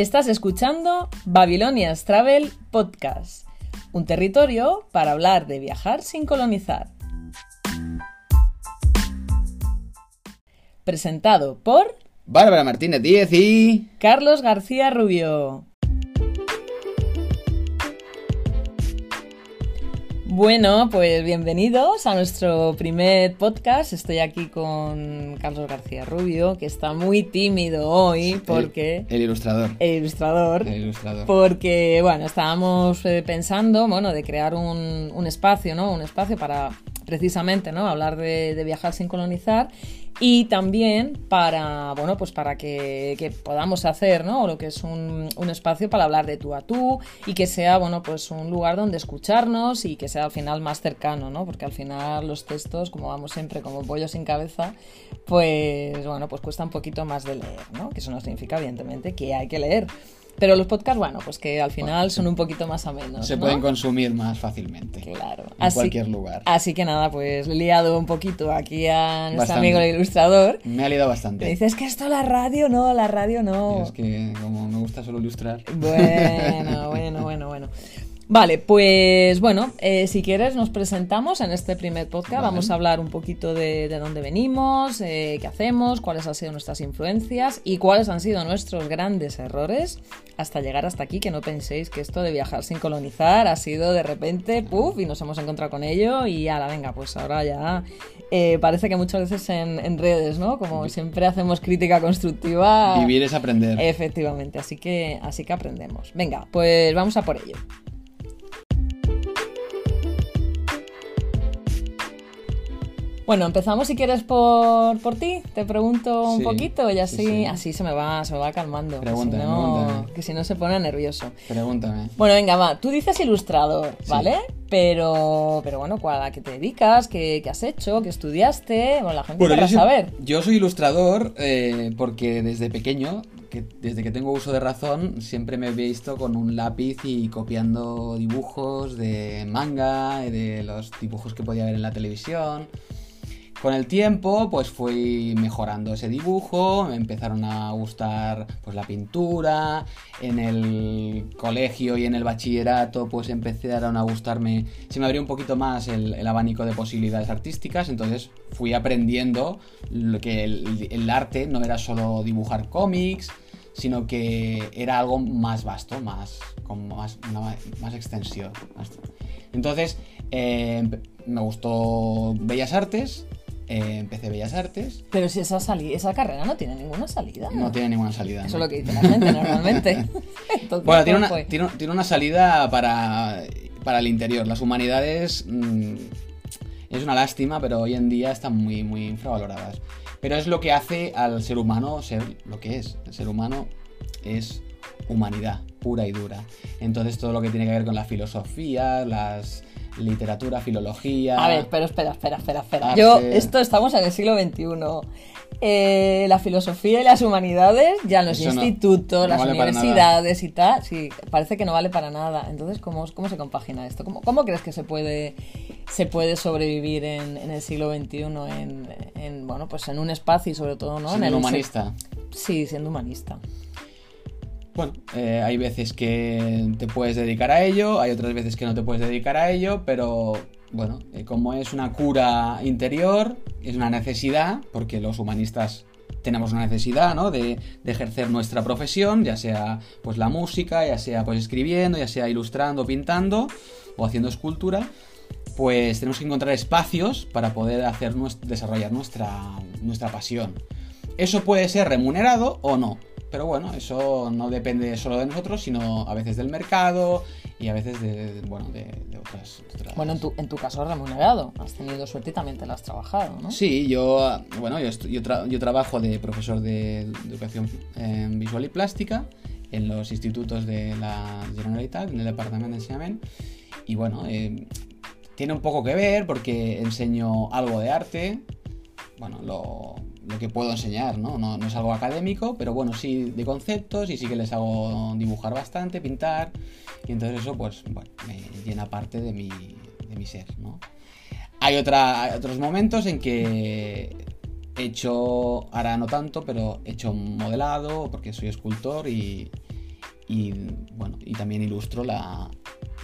Estás escuchando Babylonia's Travel Podcast, un territorio para hablar de viajar sin colonizar. Presentado por Bárbara Martínez Díez y... Carlos García Rubio. Bueno, pues bienvenidos a nuestro primer podcast. Estoy aquí con Carlos García Rubio, que está muy tímido hoy porque... El, ilustrador. El ilustrador. El ilustrador. Porque, bueno, estábamos eh, pensando, bueno, de crear un, un espacio, ¿no? Un espacio para precisamente, ¿no? Hablar de, viajar sin colonizar y también para, bueno, pues para que, que podamos hacer, ¿no? Lo que es un, un, espacio para hablar de tú a tú y que sea, bueno, pues un lugar donde escucharnos y que sea al final más cercano, ¿no? Porque al final los textos, como vamos siempre como pollo sin cabeza, pues, bueno, pues cuesta un poquito más de leer, ¿no? Que eso no significa, evidentemente, que hay que leer. Pero los podcasts, bueno, pues que al final bueno, son un poquito más amenos. Se ¿no? pueden consumir más fácilmente. Claro. En así, cualquier lugar. Así que nada, pues he liado un poquito aquí a nuestro bastante. amigo el ilustrador. Me ha liado bastante. Me dices que esto la radio no, la radio no. Es que como me gusta solo ilustrar. Bueno, bueno, bueno, bueno. Vale, pues bueno, eh, si quieres nos presentamos en este primer podcast. Vale. Vamos a hablar un poquito de, de dónde venimos, eh, qué hacemos, cuáles han sido nuestras influencias y cuáles han sido nuestros grandes errores hasta llegar hasta aquí. Que no penséis que esto de viajar sin colonizar ha sido de repente, puff, y nos hemos encontrado con ello y ahora venga, pues ahora ya eh, parece que muchas veces en, en, redes, ¿no? Como siempre hacemos crítica constructiva. Vivir es aprender. Efectivamente, así que, así que aprendemos. Venga, pues vamos a por ello. Bueno, empezamos si quieres por, por ti. Te pregunto un sí, poquito y así, sí, sí. así se me va, se me va calmando. Pregúntame, que, si no, pregúntame. que si no se pone nervioso. Pregúntame. Bueno, venga, va. Tú dices ilustrador, ¿vale? Pero, pero bueno, ¿a qué te dedicas? ¿Qué, qué has hecho? ¿Qué estudiaste? Bueno, la gente bueno, yo saber. Yo soy ilustrador eh, porque desde pequeño, que desde que tengo uso de razón, siempre me he visto con un lápiz y copiando dibujos de manga, de los dibujos que podía ver en la televisión. Con el tiempo, pues fui mejorando ese dibujo, me empezaron a gustar pues la pintura, en el colegio y en el bachillerato pues empezaron a gustarme, se me abrió un poquito más el, abanico de posibilidades artísticas, entonces fui aprendiendo que el, arte no era solo dibujar cómics, sino que era algo más vasto, más, con más extensión. Entonces, eh, me gustó Bellas Artes, eh, empecé Bellas Artes. Pero si esa, esa carrera no tiene ninguna salida. No, no tiene ninguna salida. Eso ¿no? es lo que dice la gente normalmente. Entonces, bueno, tiene una, tiene, tiene una, salida para, para el interior. Las humanidades mmm, es una lástima, pero hoy en día están muy, muy infravaloradas. Pero es lo que hace al ser humano ser lo que es. El ser humano es humanidad pura y dura. Entonces todo lo que tiene que ver con la filosofía, las literatura, filología. A ver, pero espera, espera, espera, espera. Arte. Yo, esto estamos en el siglo XXI. Eh, la filosofía y las humanidades, ya en los Eso institutos, no, no las vale universidades y tal, sí, parece que no vale para nada. Entonces, ¿cómo, cómo se compagina esto? ¿Cómo, cómo crees que se puede, se puede sobrevivir en, en el siglo XXI en, en, bueno, pues en un espacio y sobre todo, ¿no? Siendo en el humanista. Sí, siendo humanista. Bueno, eh, hay veces que te puedes dedicar a ello, hay otras veces que no te puedes dedicar a ello, pero bueno, eh, como es una cura interior, es una necesidad, porque los humanistas tenemos una necesidad, ¿no? De, ejercer nuestra profesión, ya sea pues la música, ya sea pues escribiendo, ya sea ilustrando, pintando o haciendo escultura, pues tenemos que encontrar espacios para poder hacer desarrollar nuestra, nuestra pasión. Eso puede ser remunerado o no, pero bueno, eso no depende solo de nosotros, sino a veces del mercado y a veces de, bueno, de, de, otras, de otras, Bueno, en tu, en tu caso remunerado. Has tenido suerte y también te lo has trabajado, ¿no? Sí, yo, bueno, yo, yo, tra yo trabajo de profesor de, educación eh, visual y plástica en los institutos de la Generalitat, en el departamento de enseñamiento. Y bueno, eh, tiene un poco que ver porque enseño algo de arte. Bueno, lo, lo que puedo enseñar, ¿no? ¿no? es algo académico, pero bueno, sí de conceptos y sí que les hago dibujar bastante, pintar, y entonces eso pues bueno, me llena parte de mi, de mi ser, ¿no? Hay, otra, hay otros momentos en que he hecho, ahora no tanto, pero he hecho modelado porque soy escultor y, y bueno, y también ilustro la,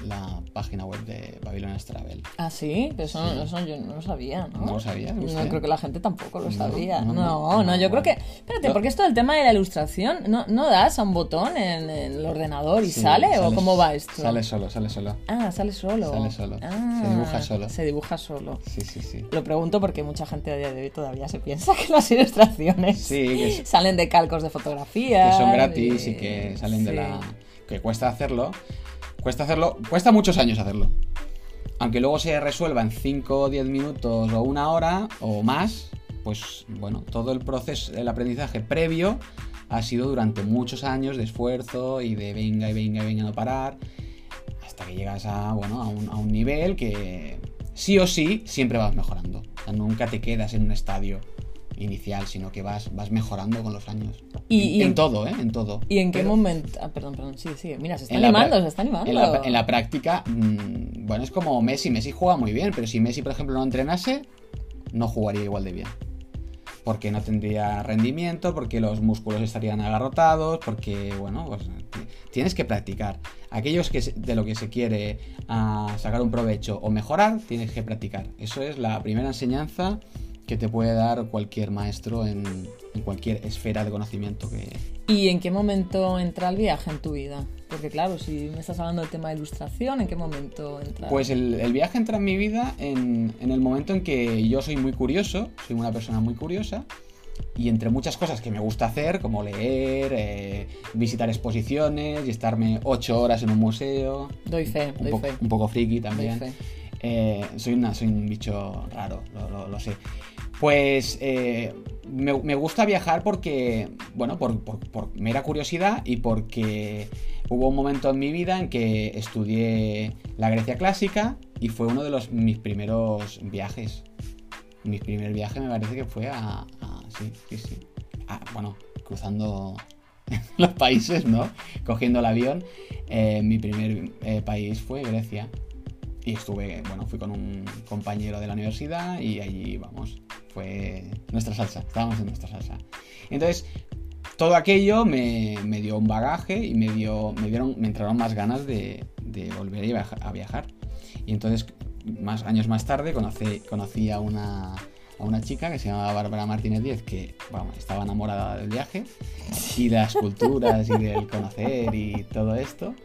la página web de Babylonian Travel. Ah, sí, pero eso, no- eso yo no lo sabía, ¿no? ¿No lo sabía No, usted? creo que la gente tampoco lo No, sabía. no, No, no, no, no, yo creo que. Espérate, No. porque esto del tema de la ilustración, ¿no, no das a un botón en, en el ordenador y Sí, sale? ¿O cómo va esto? Sale solo, sale solo. Ah, sale solo. Sale solo. Ah, Se dibuja solo. Se dibuja solo. Sí, sí, sí. Lo pregunto porque mucha gente a día de hoy todavía se piensa que las ilustraciones Sí, que, salen de calcos de fotografía. que son gratis y que salen de la... que cuesta hacerlo. Cuesta hacerlo, cuesta muchos años hacerlo. Aunque luego se resuelva en 5 o 10 minutos o una hora o más, pues bueno, todo el proceso, el aprendizaje previo ha sido durante muchos años de esfuerzo y de venga y venga y venga no parar, hasta que llegas a, bueno, a, un, a un nivel que sí o sí siempre vas mejorando. O sea, nunca te quedas en un estadio inicial, sino que vas, vas mejorando con los años. Y- en, y en en- todo, ¿eh? En todo. ¿Y en qué Pero- momento? Ah, perdón, perdón, sí, sí. Mira, se está animando, se está animando. En la, en la práctica, mm, bueno, es como Messi. Messi juega muy bien, pero si Messi, por ejemplo, no entrenase, no jugaría igual de bien. Porque no tendría rendimiento, porque los músculos estarían agarrotados, porque, bueno, pues ti- tienes que practicar. Aquellos que de lo que se quiere ah, sacar un provecho o mejorar, tienes que practicar. Eso es la primera enseñanza que te puede dar cualquier maestro en, en cualquier esfera de conocimiento que, ¿Y en qué momento entra el viaje en tu vida? Porque claro, si me estás hablando del tema de ilustración, ¿en qué momento entra? Pues el, el viaje entra en mi vida en, en el momento en que yo soy muy curioso, soy una persona muy curiosa, y entre muchas cosas que me gusta hacer, como leer, eh, visitar exposiciones y estarme ocho horas en un museo, Doy fe, un, doy fe. un poco friki doy también. fe. Eh, soy, una, soy un bicho raro, lo, sé. Pues eh, me, gusta viajar porque, bueno, por, por- por mera curiosidad y porque hubo un momento en mi vida en que estudié la Grecia clásica y fue uno de los, mis primeros viajes. Mi primer viaje me parece que fue a... sí, sí, sí. A- bueno, cruzando los países, ¿no? Cogiendo el avión. Eh, mi primer país fue Grecia. Y estuve, bueno, fui con un compañero de la universidad y allí, vamos, fue nuestra salsa, estábamos en nuestra salsa. Entonces, todo aquello me, me dio un bagaje y me, dio, me, dieron, me entraron más ganas de, de volver a viaja- a viajar. Y entonces, más años más tarde, conocí, conocí a, una, a una chica que se llamaba Bárbara Martínez Díez, que vamos, estaba enamorada del viaje y de las culturas y del conocer y todo esto.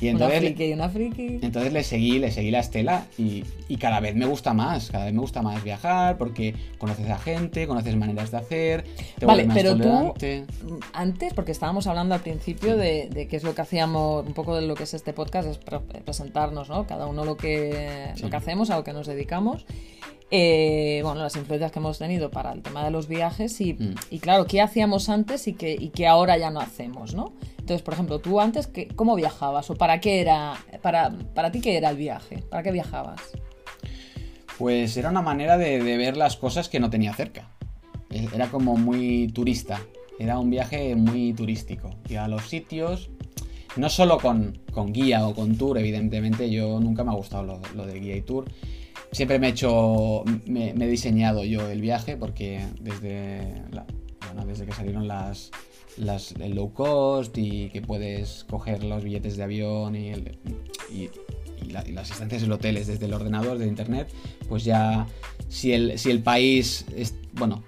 Y Una entonces, friki, una friki. entonces le seguí, le seguí la estela y, y cada vez me gusta más, cada vez me gusta más viajar porque conoces a gente, conoces maneras de hacer, te Vale, más pero tú-. Antes, porque estábamos hablando al principio de, de qué es lo que hacíamos, un poco de lo que es este podcast, es pre- presentarnos, ¿no? Cada uno lo que, Sí. lo que hacemos, a lo que nos dedicamos. Eh, bueno, las influencias que hemos tenido para el tema de los viajes y, Mm. y claro, qué hacíamos antes y que, y que ahora ya no hacemos, ¿no? Entonces, por ejemplo, tú antes, ¿qué- ¿cómo viajabas? ¿O para qué era, para, para ti qué era el viaje? ¿Para qué viajabas? Pues era una manera de, ver las cosas que no tenía cerca. E- Era como muy turista, era un viaje muy turístico. Y a los sitios, no solo con, con guía o con tour, evidentemente, yo nunca me ha gustado lo, de guía y tour. Siempre me he hecho, me, he diseñado yo el viaje porque desde, bueno, desde que salieron las, las el low cost y que puedes coger los billetes de avión y, el- y- y la- y las estancias en hoteles desde el ordenador, desde internet, pues ya si el, si el país es, bueno,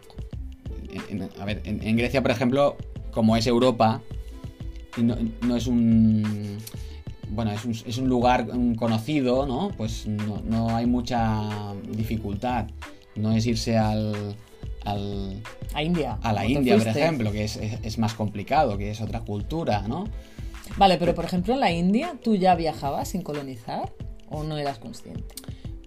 en- a ver, en, Grecia, por ejemplo, como es Europa, no, no es un... Bueno, es un, es un lugar conocido, ¿no? Pues no, no hay mucha dificultad. No es irse al, al, A India. a la ¿cómo te India, por ejemplo, que es, es- es más complicado, que es otra cultura, ¿no? Vale, pero por ejemplo en la India, ¿tú ya viajabas sin colonizar o no eras consciente?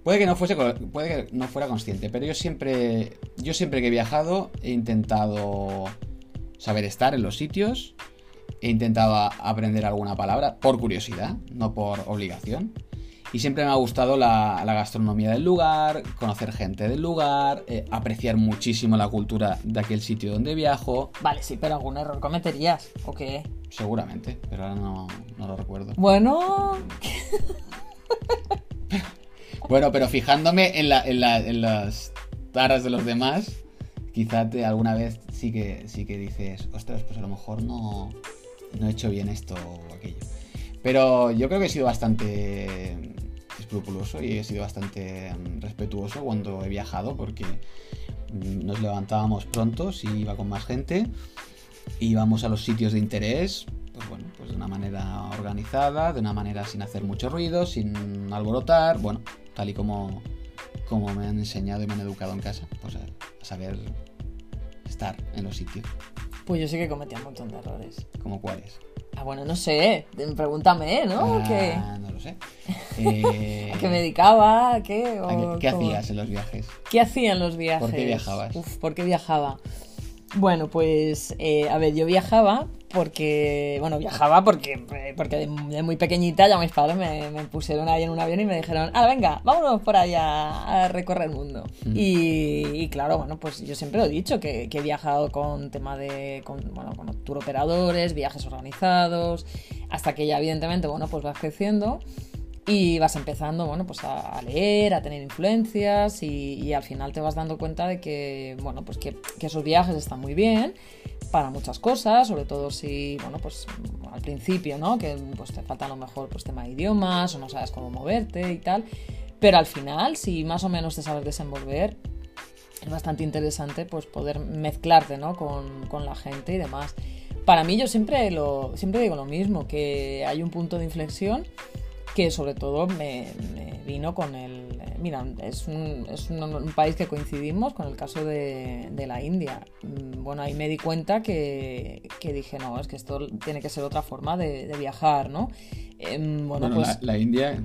Puede que no fuese puede que no fuera consciente, pero yo siempre yo siempre que he viajado he intentado saber estar en los sitios, he intentado aprender alguna palabra por curiosidad, no por obligación. Y siempre me ha gustado la, la gastronomía del lugar, conocer gente del lugar, eh, apreciar muchísimo la cultura de aquel sitio donde viajo, Vale, sí, pero algún error cometerías, ¿o qué? seguramente, pero ahora no, no lo recuerdo. Bueno, Bueno, pero fijándome en, la- en la- en las taras de los demás, quizá te, alguna vez sí que, sí que dices, ostras, pues a lo mejor no, no he hecho bien esto o aquello. Pero yo creo que he sido bastante escrupuloso y he sido bastante mm, respetuoso cuando he viajado porque mm, nos levantábamos pronto si iba con más gente, íbamos a los sitios de interés, pues bueno, pues de una manera organizada, de una manera sin hacer mucho ruido, sin alborotar, bueno, tal y como, como me han enseñado y me han educado en casa, pues a, a saber estar en los sitios. Pues yo sí que cometía un montón de errores. ¿Como cuáles? Ah, bueno, no sé, pregúntame, ¿no? Ah, ¿Qué, no lo sé. Eh, ¿A qué me dedicaba? ¿A qué? ¿a qué- O ¿Qué cómo? hacías en los viajes? ¿Qué hacía en los viajes? ¿Por qué viajabas? Uf, ¿por qué viajaba? Bueno, pues, eh, a ver, yo viajaba porque, bueno, viajaba porque, porque de, de muy pequeñita ya mis padres me, me pusieron ahí en un avión y me dijeron, ah, venga, vámonos por allá a recorrer el mundo. Mm. Y, y claro, bueno, pues yo siempre lo he dicho, que, que he viajado con tema de, con, bueno, con tour operadores, viajes organizados, hasta que ya evidentemente, bueno, pues vas creciendo y vas empezando, bueno, pues a, leer, a tener influencias y, al final te vas dando cuenta de que, bueno, pues que, que esos viajes están muy bien para muchas cosas, sobre todo si, bueno, pues al principio, ¿no? Que pues te falta a lo mejor pues tema de idiomas o no sabes cómo moverte y tal, pero al final, si más o menos te sabes desenvolver, es bastante interesante pues poder mezclarte, ¿no? Con, con la gente y demás. Para mí yo siempre, lo, siempre digo lo mismo, que hay un punto de inflexión que sobre todo me, me vino con el... Mira, es, un, es un, un país que coincidimos con el caso de, de la India. Mm, Bueno, ahí me di cuenta que, que dije, no, es que esto tiene que ser otra forma de, de viajar, ¿no? Em, bueno, Bueno, pues la, la India.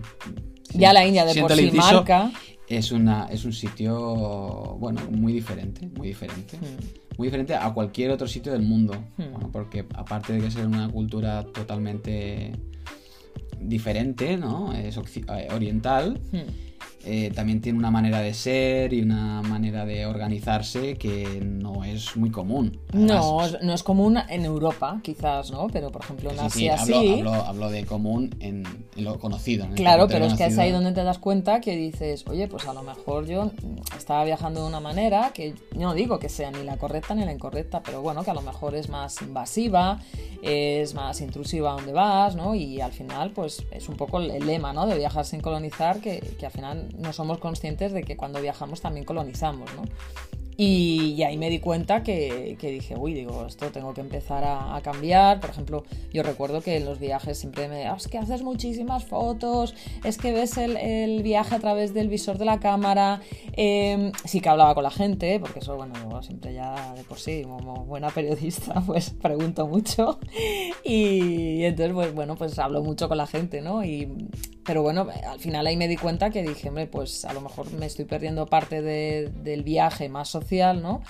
ya la India de por sí inciso, marca... Es, una, es un sitio, bueno, muy diferente, muy diferente. Mm. Muy diferente a cualquier otro sitio del mundo. Hmm. Bueno, porque aparte de que ser una cultura totalmente diferente, ¿no? Es eh, oriental. Hmm. Eh, también tiene una manera de ser y una manera de organizarse que no es muy común. No, Además, no es común en Europa, quizás, ¿no? Pero por ejemplo en sí, Asia hablo, sí. hablo- hablo de común en, en lo conocido. en Claro, pero es que es ahí donde te das cuenta que dices, oye, pues a lo mejor yo estaba viajando de una manera que no digo que sea ni la correcta ni la incorrecta, pero bueno, que a lo mejor es más invasiva, es más intrusiva a donde vas, ¿no? Y al final, pues es un poco el lema, ¿no? De viajar sin colonizar, que, que al final no somos conscientes de que cuando viajamos también colonizamos, ¿no? Y, y ahí me di cuenta que, que dije, uy, digo, esto tengo que empezar a, cambiar. Por ejemplo, yo recuerdo que en los viajes siempre me "Ah, es que haces muchísimas fotos, es que ves el, viaje a través del visor de la cámara. Eh, sí que hablaba con la gente, porque eso, bueno, siempre ya de por sí, como buena periodista, pues pregunto mucho. Y, entonces, pues bueno, pues hablo mucho con la gente, ¿no? Y, pero bueno, al final ahí me di cuenta que dije, hombre, pues a lo mejor me estoy perdiendo parte de- del viaje más social, ¿no?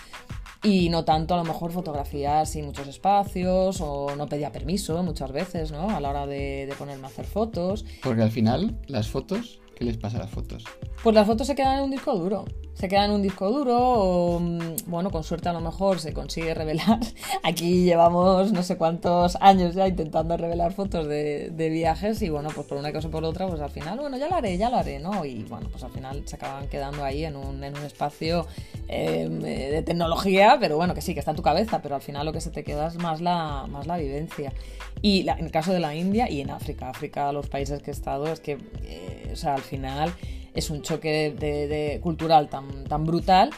Y no tanto a lo mejor fotografiar sin muchos espacios o no pedía permiso muchas veces, ¿no? A la hora de, de ponerme a hacer fotos. Porque al final, las fotos, ¿qué les pasa a las fotos? Pues las fotos se quedan en un disco duro. Se quedan en un disco duro o, mm, bueno, con suerte a lo mejor se consigue revelar. Aquí llevamos no sé cuántos años ya intentando revelar fotos de, de viajes y, bueno, pues por una cosa o por otra, pues al final, bueno, ya lo haré, ya lo haré, ¿no? Y, bueno, pues al final se acaban quedando ahí en un, en un espacio eh, de tecnología, pero bueno, que sí, que está en tu cabeza, pero al final lo que se te queda es más la, más la vivencia. Y la- en el caso de la India y en África, África, los países que he estado, es que, eh, o sea, al final es un choque de, de cultural tan, tan brutal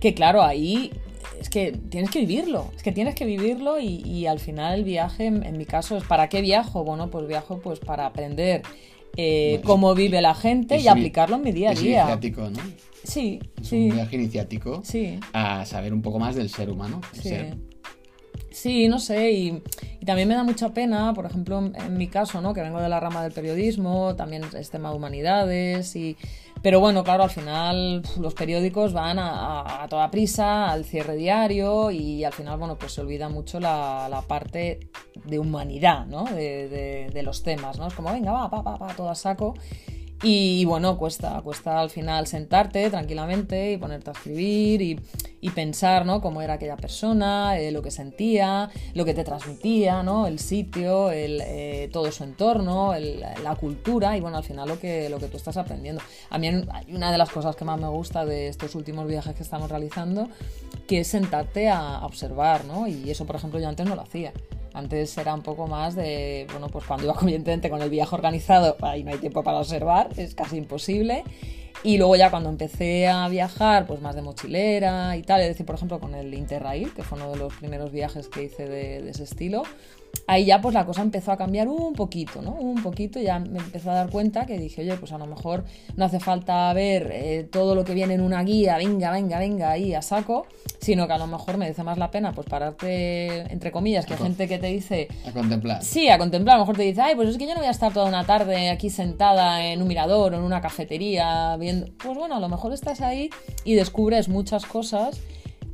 que, claro, ahí es que tienes que vivirlo, es que tienes que vivirlo y, y al final el viaje, en, en mi caso, es ¿para qué viajo? Bueno, pues viajo pues para aprender eh, Bueno, cómo vive la gente y aplicarlo en mi día a día. iniciático, ¿no? Sí, Es sí, un viaje iniciático sí. a saber un poco más del ser humano. Sí. ser. Sí, no sé, y, y también me da mucha pena, por ejemplo, en, mi caso, ¿no? Que vengo de la rama del periodismo, también es tema de humanidades, y... Pero bueno, claro, al final los periódicos van a- a toda prisa, al cierre diario, y al final, bueno, pues se olvida mucho la, la parte de humanidad, ¿no? De, de- de los temas, ¿no? Es como, venga, va, va, va, va, todo a saco. Y bueno, cuesta, cuesta al final sentarte tranquilamente y ponerte a escribir y, pensar, ¿no? Cómo era aquella persona, eh, lo que sentía, lo que te transmitía, ¿no? El sitio, el, eh, todo su entorno, el- la cultura y bueno, al final lo que, lo que tú estás aprendiendo. A mí una de las cosas que más me gusta de estos últimos viajes que estamos realizando, que es sentarte a, a observar, ¿no? Y eso, por ejemplo, yo antes no lo hacía. Antes era un poco más de, bueno, pues cuando iba evidentemente con el viaje organizado, ahí no hay tiempo para observar, es casi imposible. Y luego ya cuando empecé a viajar, pues más de mochilera y tal, es decir, por ejemplo, con el Interrail, que fue uno de los primeros viajes que hice de ese estilo, ahí ya pues la cosa empezó a cambiar un poquito, ¿no? Un poquito, ya me empecé a dar cuenta que dije, oye, pues a lo mejor no hace falta ver eh, todo lo que viene en una guía, venga, venga, venga, ahí a saco, sino que a lo mejor merece más la pena pues pararte, entre comillas, que hay gente que te dice... A contemplar. Sí, a contemplar, a lo mejor te dice, ay, pues es que yo no voy a estar toda una tarde aquí sentada en un mirador o en una cafetería viendo... Pues bueno, a lo mejor estás ahí y descubres muchas cosas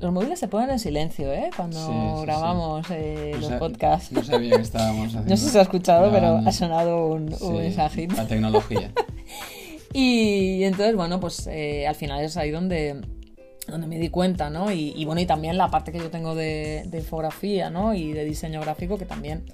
los móviles se ponen en silencio, ¿eh? Cuando Sí, sí, grabamos eh, No los podcasts. No sabía que estábamos haciendo. No sé si se ha escuchado, pero ha sonado un, un Sí, mensajito. La tecnología. Y, entonces, bueno, pues eh, al final es ahí donde, donde me di cuenta, ¿no? Y, y bueno, y también la parte que yo tengo de, de infografía, ¿no? Y de diseño gráfico, que también,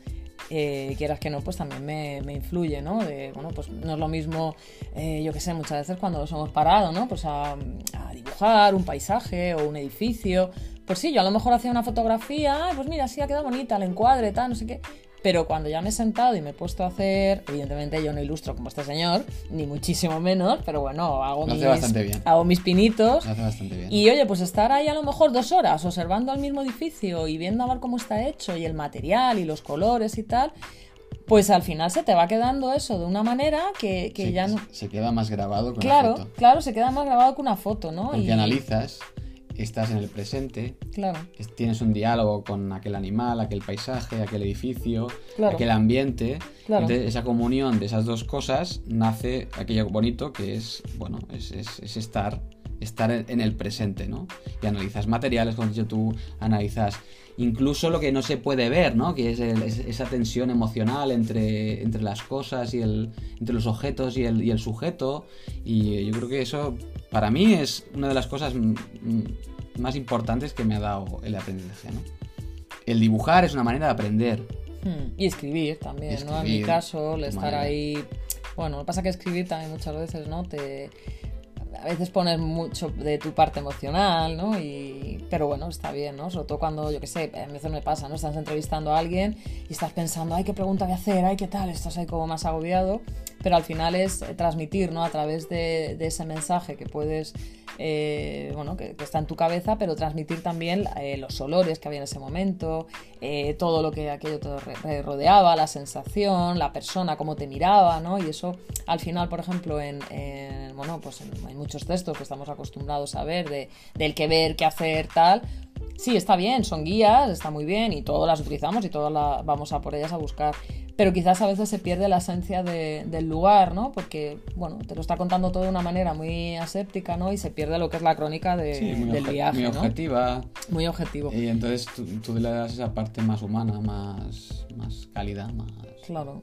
eh, quieras que no, pues también me, me influye, ¿no? De, bueno, pues no es lo mismo, eh, yo qué sé, muchas veces cuando nos hemos parado, ¿no? Pues a, a dibujar un paisaje o un edificio. Pues sí, yo a lo mejor hacía una fotografía, "Ay, pues mira, sí ha quedado bonita, el encuadre, tal, no sé qué. Pero cuando ya me he sentado y me he puesto a hacer, evidentemente yo no ilustro como este señor, ni muchísimo menos, pero bueno, hago, Lo mis, bastante bien. hago mis pinitos. Lo hace bastante bien. Y oye, pues estar ahí a lo mejor dos horas observando el mismo edificio y viendo a ver cómo está hecho y el material y los colores y tal, pues al final se te va quedando eso de una manera que, que ya no... se queda más grabado la Claro, foto. claro, se queda más grabado que una foto, ¿no? Porque Y- analizas, estás en el presente, Claro, es- tienes un diálogo con aquel animal, aquel paisaje, aquel edificio, Claro. aquel ambiente. Claro. Entonces, esa comunión de esas dos cosas nace aquello bonito que es, bueno, es, es- es estar, estar en, el presente, ¿no? Y analizas materiales, como has dicho tú, analizas incluso lo que no se puede ver, ¿no? Que es, el- es- esa tensión emocional entre, entre las cosas y el, entre los objetos y el, y el sujeto. Y yo creo que eso, para mí, es una de las cosas más importantes que me ha dado el aprendizaje, ¿no? El dibujar es una manera de aprender. Hmm, Y escribir también, Y ¿no? En mi caso, el estar manera. ahí. Bueno, lo que pasa es que escribir también muchas veces, ¿no? Te. A veces pones mucho de tu parte emocional, ¿no? Y, pero bueno, está bien, ¿no? Sobre todo cuando, yo qué sé, a veces me pasa, ¿no? Estás entrevistando a alguien y estás pensando, ay, qué pregunta voy a hacer, ay, qué tal, estás ahí como más agobiado, pero al final es eh, transmitir, ¿no? A través de, de ese mensaje que puedes, eh, bueno, que, está en tu cabeza, pero transmitir también eh, los olores que había en ese momento, eh, todo lo que aquello te rodeaba, la sensación, la persona, cómo te miraba, ¿no? Y eso al final, por ejemplo, en, en, bueno, pues en- hay muchos textos que estamos acostumbrados a ver de, del que ver, qué hacer, tal. Sí, está bien, son guías, está muy bien y todas las utilizamos y todas las vamos a por ellas a buscar. Pero quizás a veces se pierde la esencia de- del lugar, ¿no? Porque, bueno, te lo está contando todo de una manera muy aséptica, ¿no? Y se pierde lo que es la crónica de- Sí, del viaje, muy ¿no? objetiva. Muy objetivo. Y entonces tú, tú le das esa parte más humana, más, más cálida, más... Claro.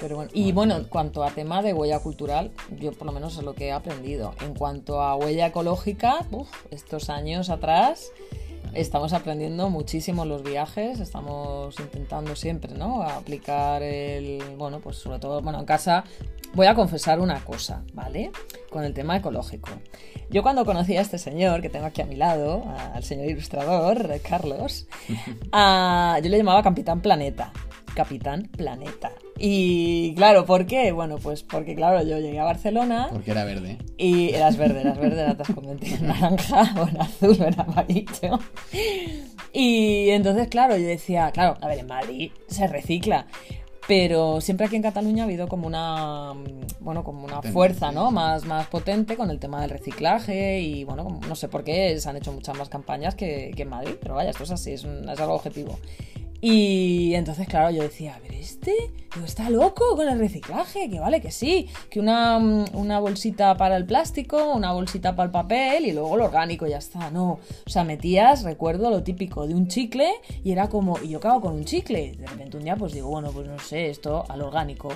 Pero bueno, y bueno, en cuanto a tema de huella cultural, yo por lo menos es lo que he aprendido. En cuanto a huella ecológica, uf, estos años atrás estamos aprendiendo muchísimo los viajes, estamos intentando siempre, ¿no? Aplicar el, bueno, pues sobre todo, bueno, en casa voy a confesar una cosa, ¿vale? Con el tema ecológico. Yo cuando conocí a este señor que tengo aquí a mi lado, al señor ilustrador, Carlos, ah, yo le llamaba Capitán Planeta. Capitán Planeta. Y claro, ¿por qué? Bueno, pues porque claro, yo llegué a Barcelona Porque era verde. y eras verde, eras verde, convertido en naranja o en azul o en amarillo. Y entonces, claro, yo decía, claro, a ver, en Madrid se recicla. Pero siempre aquí en Cataluña ha habido como una, bueno, como una Tendencia, fuerza, ¿no? sí. Más, más potente con el tema del reciclaje y, bueno, como- no sé por qué se han hecho muchas más campañas que, que en Madrid, pero vaya, esto es así, es, un- es algo objetivo. Y entonces, claro, yo decía, a ver, este está loco con el reciclaje, que vale que sí, que una, mm, una bolsita para el plástico, una bolsita para el papel y luego lo orgánico, ya está, no. O sea, metías, recuerdo lo típico de un chicle y era como, y yo cago con un chicle. De repente un día pues digo, bueno, pues no sé, esto al orgánico.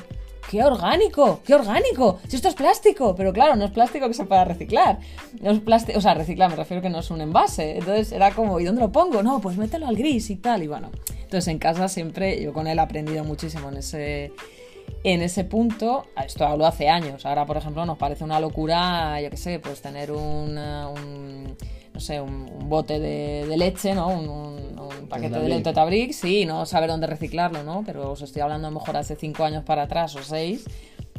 ¿Qué orgánico? ¿Qué orgánico? Si esto es plástico, pero claro, no es plástico que se pueda reciclar. No es plástico, o sea, reciclar, me refiero que no es un envase. Entonces era como, ¿y dónde lo pongo? No, pues mételo al gris y tal. Y bueno, entonces en casa siempre, yo con él he aprendido muchísimo en ese, en ese punto. Esto hablo hace años. Ahora, por ejemplo, nos parece una locura, yo qué sé, pues tener una- un, no sé, un, un bote de, de leche, ¿no? Un, un- un paquete de Tetrabric, sí, no saber dónde reciclarlo, ¿no? Pero os estoy hablando a lo mejor hace cinco años para atrás o seis.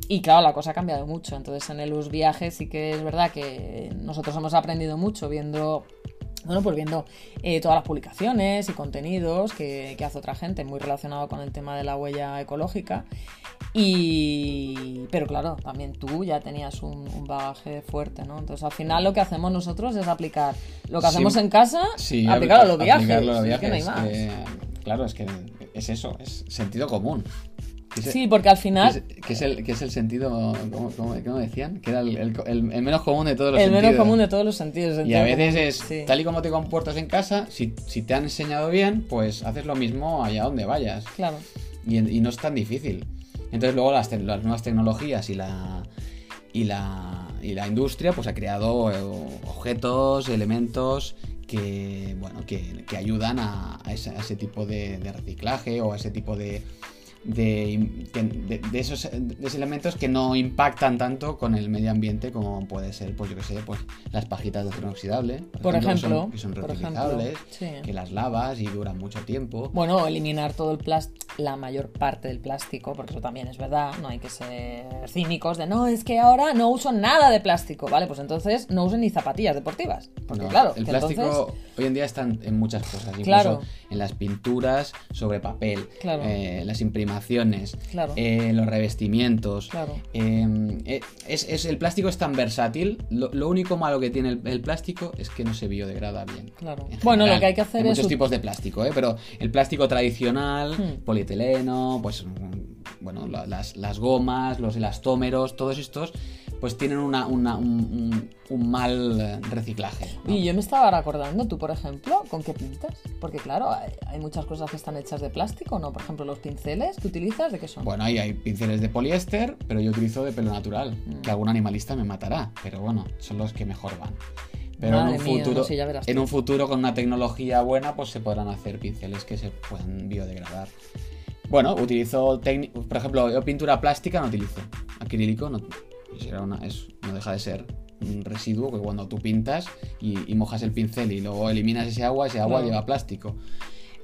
Y claro, la cosa ha cambiado mucho. Entonces en el viajes sí que es verdad que nosotros hemos aprendido mucho viendo bueno, pues viendo eh, todas las publicaciones y contenidos que, hace otra gente muy relacionado con el tema de la huella ecológica. Y, pero claro, también tú ya tenías un, bagaje fuerte, ¿no? Entonces al final lo que hacemos nosotros es aplicar lo que hacemos en casa, aplicarlo a los viajes. claro, es que es eso, es sentido común. Sí, porque al final... Que es, el, que es el sentido, ¿cómo, decían? Que era el, menos común de todos los sentidos. El menos común de todos los sentidos. Y a veces es, tal y como te comportas en casa, si, si, te han enseñado bien, pues haces lo mismo allá donde vayas. Claro. Y, y no es tan difícil. Entonces luego las, las nuevas tecnologías y la, y la, y la industria pues ha creado eh, objetos, elementos que, bueno, que, que ayudan a, ese, a, ese, tipo de, de reciclaje o a ese tipo de de, de, esos, elementos que no impactan tanto con el medio ambiente como puede ser, pues yo que sé, pues las pajitas de acero inoxidable, por, ejemplo, que son, reutilizables, que las lavas y duran mucho tiempo. Bueno, eliminar todo el plástico, la mayor parte del plástico, porque eso también es verdad, no hay que ser cínicos de no, es que ahora no uso nada de plástico, ¿vale? Pues entonces no usen ni zapatillas deportivas, porque claro, el plástico hoy en día está en muchas cosas, incluso claro. en las pinturas sobre papel, claro. eh, las imprimaciones eh, los revestimientos. Em, eh, es, el plástico es tan versátil. Lo, único malo que tiene el, plástico es que no se biodegrada bien. Bueno, lo que hay que hacer hay Muchos tipos de plástico, ¿eh? pero el plástico tradicional, hmm. polietileno, pues bueno, las, las gomas, los elastómeros, todos estos pues tienen una, un, mal reciclaje. Y yo me estaba recordando, tú por ejemplo, ¿con qué pintas? Porque claro, hay, muchas cosas que están hechas de plástico, ¿no? Por ejemplo, los pinceles que utilizas, ¿de qué son? Bueno, ahí hay pinceles de poliéster, pero yo utilizo de pelo natural, mm. que algún animalista me matará, pero bueno, son los que mejor van. Pero en un, futuro, en un futuro con una tecnología buena, pues se podrán hacer pinceles que se puedan biodegradar. Bueno, utilizo, por ejemplo, yo pintura plástica no utilizo, acrílico no, una, es, no deja de ser un residuo que cuando tú pintas y, mojas el pincel y luego eliminas ese agua, ese agua lleva plástico.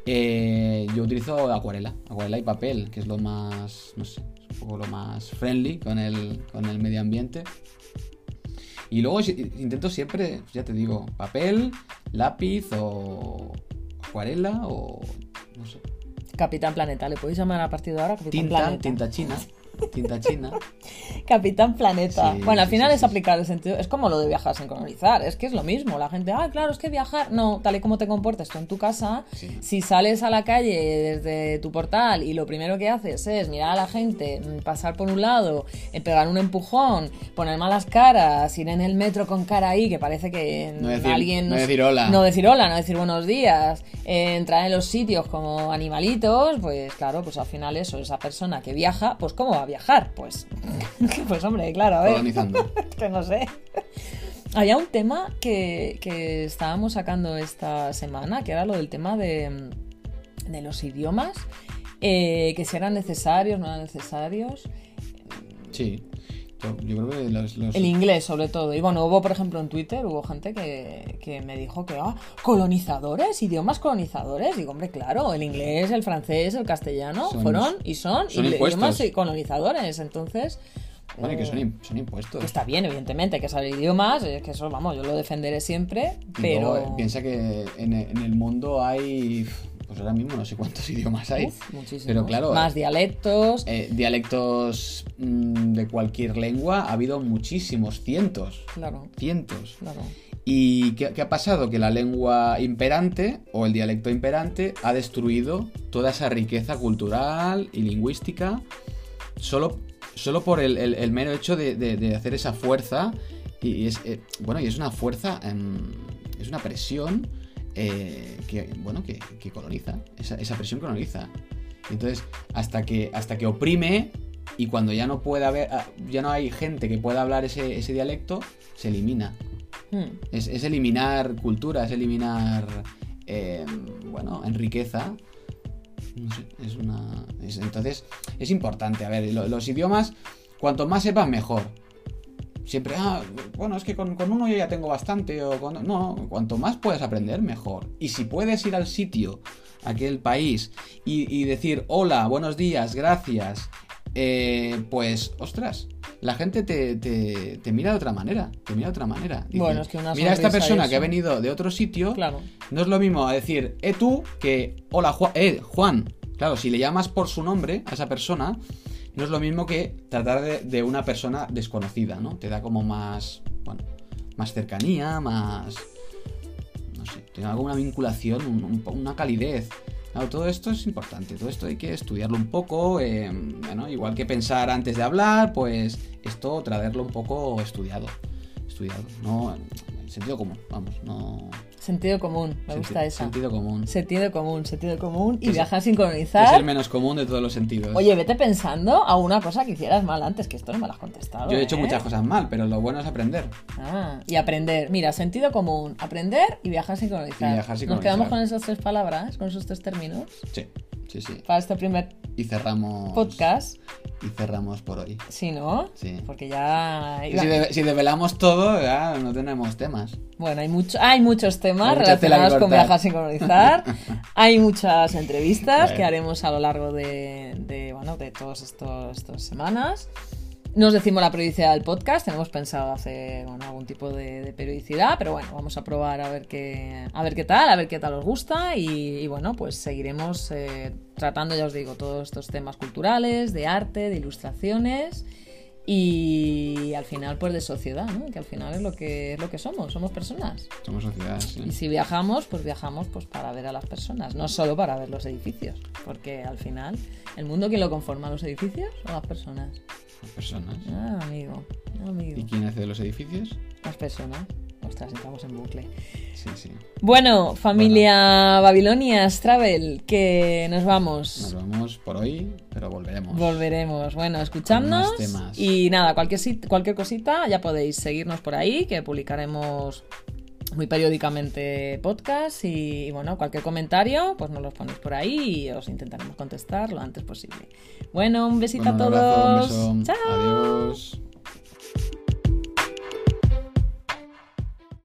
Eh, yo utilizo acuarela, acuarela y papel, que es lo más, no sé, un poco lo más friendly con el, con el medio ambiente. Y luego intento siempre, ya te digo, papel, lápiz o acuarela o no sé. Capitán Planeta, ¿le podéis llamar a partir de ahora Capitán tinta, Planeta? Tinta china. Tinta china. Capitán Planeta. bueno, al final es aplicar el sentido. Es como lo de viajar sin colonizar. Es que es lo mismo. La gente, ah, claro, es que viajar. No, tal y como te comportes tú en tu casa, si sales a la calle desde tu portal y lo primero que haces es mirar a la gente, mm, pasar por un lado, eh, pegar un empujón, poner malas caras, ir en el metro con cara ahí, que parece que alguien. No decir hola. No decir hola, no decir buenos días, eh, entrar en los sitios como animalitos, pues claro, pues al final eso, esa persona que viaja, pues ¿cómo va? Viajar? Pues, pues hombre, claro, a ver. que no sé. Había un tema que, que, estábamos sacando esta semana, que era lo del tema de, de los idiomas, eh, que si eran necesarios, no eran necesarios. Sí. Yo, creo que El inglés, sobre todo. Y bueno, hubo, por ejemplo, en Twitter, hubo gente que, me dijo que, ah, colonizadores, idiomas colonizadores. Digo, hombre, claro, el inglés, el francés, el castellano fueron y son, idiomas colonizadores. Entonces... Vale, que son, son, impuestos. está bien, evidentemente, que saber idiomas, es que eso, vamos, yo lo defenderé siempre, pero... piensa que en, en el mundo hay pues ahora mismo no sé cuántos idiomas hay. Pero claro. Más dialectos. Eh, dialectos mm, de cualquier lengua ha habido muchísimos, cientos. Claro. Cientos. Claro. ¿Y qué, ha pasado? Que la lengua imperante o el dialecto imperante ha destruido toda esa riqueza cultural y lingüística solo, solo por el, mero hecho de, hacer esa fuerza. Y es, eh, bueno, y es una fuerza, es una presión eh, que, bueno, que, coloniza, esa, presión coloniza. Entonces, hasta que, hasta que oprime y cuando ya no puede haber, ah, ya no hay gente que pueda hablar ese, dialecto, se elimina. Hmm. Es, eliminar cultura, es eliminar, em, bueno, en riqueza. No sé, es una... entonces, es importante. A ver, los idiomas, cuanto más sepas, mejor. Siempre, ah, bueno, es que con, con uno yo ya tengo bastante, o con... No, cuanto más puedas aprender, mejor. Y si puedes ir al sitio, a aquel país, y, y decir, hola, buenos días, gracias, eh, pues, ostras, la gente te, te- te mira de otra manera. Te mira de otra manera. Dice, Bueno, es que una mira a esta persona que ha eso". venido de otro sitio. Claro. No es lo mismo a decir, eh, tú, que hola, Juan. Eh, Juan. Claro, si le llamas por su nombre a esa persona, no es lo mismo que tratar de, una persona desconocida, ¿no? Te da como más. Bueno, más cercanía, más. No sé, te da alguna vinculación, una calidez. Claro, todo esto es importante, todo esto hay que estudiarlo un poco, eh, bueno, igual que pensar antes de hablar, pues esto traerlo un poco estudiado, estudiado, no, sentido común, vamos, no... Sentido común, me senti- gusta esa. Sentido común. Sentido común, sentido común. Y es- viajar que es sincronizar. el menos común de todos los sentidos. Oye, vete pensando a una cosa que hicieras mal antes, que esto no me lo has contestado. Yo he hecho ¿eh? muchas cosas mal, pero lo bueno es aprender. Ah, y aprender. Mira, sentido común, aprender y viajar sincronizar. Y viajar Nos sincronizar. quedamos con esas tres palabras, con esos tres términos, Sí, sí, sí. para este primer Y cerramos... podcast. Y cerramos por hoy. Sí, ¿no? Sí. Porque ya... Si, de- si develamos todo, ya no tenemos temas. Bueno, hay, mucho, hay muchos temas Hay relacionados con viajar sincronizar. hay muchas entrevistas que haremos a lo largo de, de, bueno, de todas estas semanas. Nos decimos la periodicidad del podcast. Tenemos pensado hacer bueno, algún tipo de, de periodicidad, pero bueno, vamos a probar a ver qué, a ver qué tal, a ver qué tal os gusta. Y, y bueno, pues seguiremos eh, tratando, ya os digo, todos estos temas culturales, de arte, de ilustraciones y al final pues de sociedad, ¿no? Que al final es lo que es lo que somos, somos personas. Somos sociedad, sí. Y si viajamos, pues viajamos pues para ver a las personas, no solo para ver los edificios, porque al final el mundo quién lo conforma, los edificios o las personas. Las personas. Ah, amigo, amigo. ¿Y quién hace de los edificios? Las personas. Ostras, entramos en bucle. Sí, sí. Bueno, familia Babilonias Travel, que nos vamos. Nos vamos por hoy, pero volveremos. Volveremos, bueno, escuchadnos y nada, cualquier, cualquier cosita ya podéis seguirnos por ahí, que publicaremos muy periódicamente podcast y, y, bueno, cualquier comentario, pues nos los ponéis por ahí y os intentaremos contestar lo antes posible. Bueno, un besito Bueno, a abrazo, todos. un beso. Chao. Adiós.